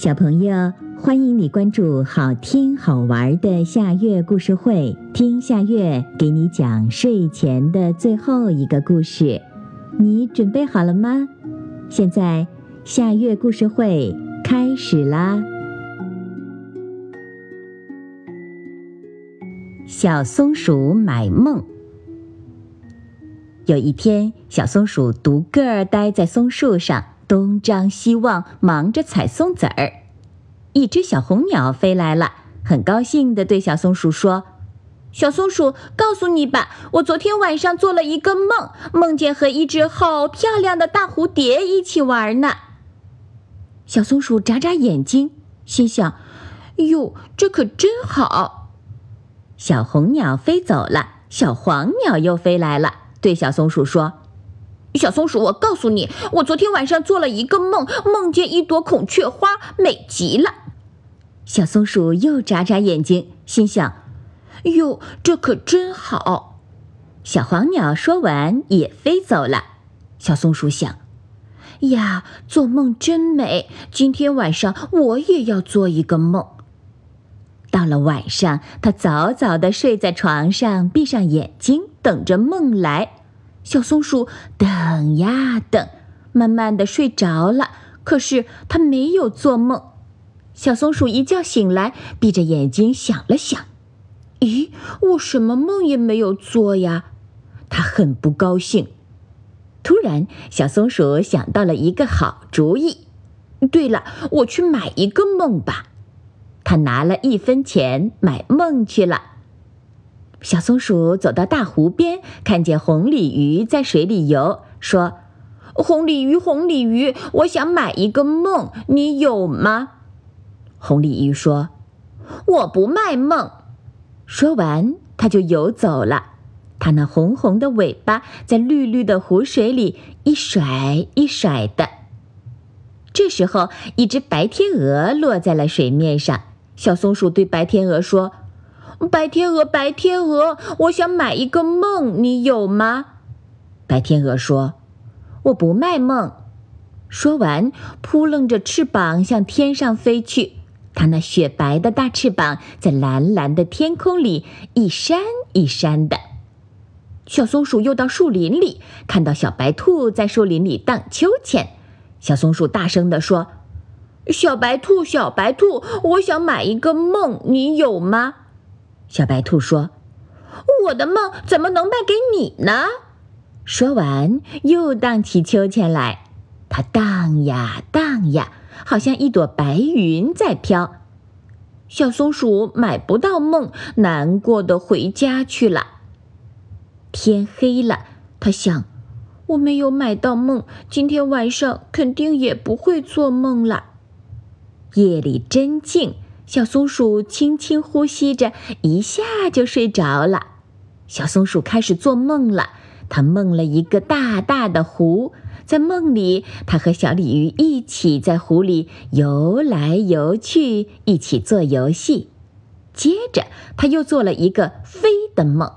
小朋友，欢迎你关注好听好玩的夏月故事会，听夏月给你讲睡前的最后一个故事。你准备好了吗？现在夏月故事会开始啦！小松鼠买梦。有一天，小松鼠独个儿待在松树上。东张西望，忙着采松子儿。一只小红鸟飞来了，很高兴地对小松鼠说：“小松鼠，告诉你吧，我昨天晚上做了一个梦，梦见和一只好漂亮的大蝴蝶一起玩呢。”小松鼠眨眨眼睛，心想：“哟，这可真好。”小红鸟飞走了，小黄鸟又飞来了，对小松鼠说。小松鼠，我告诉你，我昨天晚上做了一个梦，梦见一朵孔雀花，美极了。小松鼠又眨眨眼睛，心想：“哟，这可真好。”小黄鸟说完也飞走了。小松鼠想：“呀，做梦真美！今天晚上我也要做一个梦。”到了晚上，它早早地睡在床上，闭上眼睛，等着梦来。小松鼠等呀等，慢慢的睡着了。可是它没有做梦。小松鼠一觉醒来，闭着眼睛想了想：“咦，我什么梦也没有做呀！”它很不高兴。突然，小松鼠想到了一个好主意。对了，我去买一个梦吧。它拿了一分钱买梦去了。小松鼠走到大湖边，看见红鲤鱼在水里游，说：“红鲤鱼，红鲤鱼，我想买一个梦，你有吗？”红鲤鱼说：“我不卖梦。”说完，它就游走了。它那红红的尾巴在绿绿的湖水里一甩一甩的。这时候，一只白天鹅落在了水面上。小松鼠对白天鹅说。白天鹅，白天鹅，我想买一个梦，你有吗？白天鹅说：“我不卖梦。”说完，扑棱着翅膀向天上飞去。它那雪白的大翅膀在蓝蓝的天空里一扇一扇的。小松鼠又到树林里，看到小白兔在树林里荡秋千。小松鼠大声地说：“小白兔，小白兔，我想买一个梦，你有吗？”小白兔说：“我的梦怎么能卖给你呢？”说完，又荡起秋千来。它荡呀荡呀，好像一朵白云在飘。小松鼠买不到梦，难过的回家去了。天黑了，它想：“我没有买到梦，今天晚上肯定也不会做梦了。”夜里真静。小松鼠轻轻呼吸着，一下就睡着了。小松鼠开始做梦了，它梦了一个大大的湖，在梦里，它和小鲤鱼一起在湖里游来游去，一起做游戏。接着，它又做了一个飞的梦，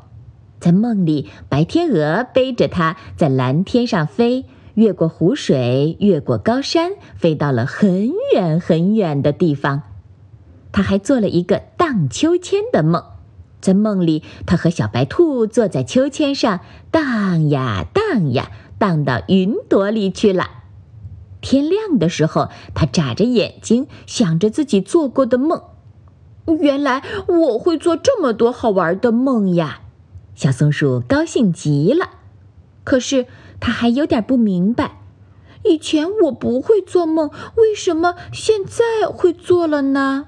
在梦里，白天鹅背着它在蓝天上飞，越过湖水，越过高山，飞到了很远很远的地方。他还做了一个荡秋千的梦，在梦里，他和小白兔坐在秋千上荡呀荡呀，荡到云朵里去了。天亮的时候，他眨着眼睛，想着自己做过的梦。原来我会做这么多好玩的梦呀！小松鼠高兴极了。可是他还有点不明白，以前我不会做梦，为什么现在会做了呢？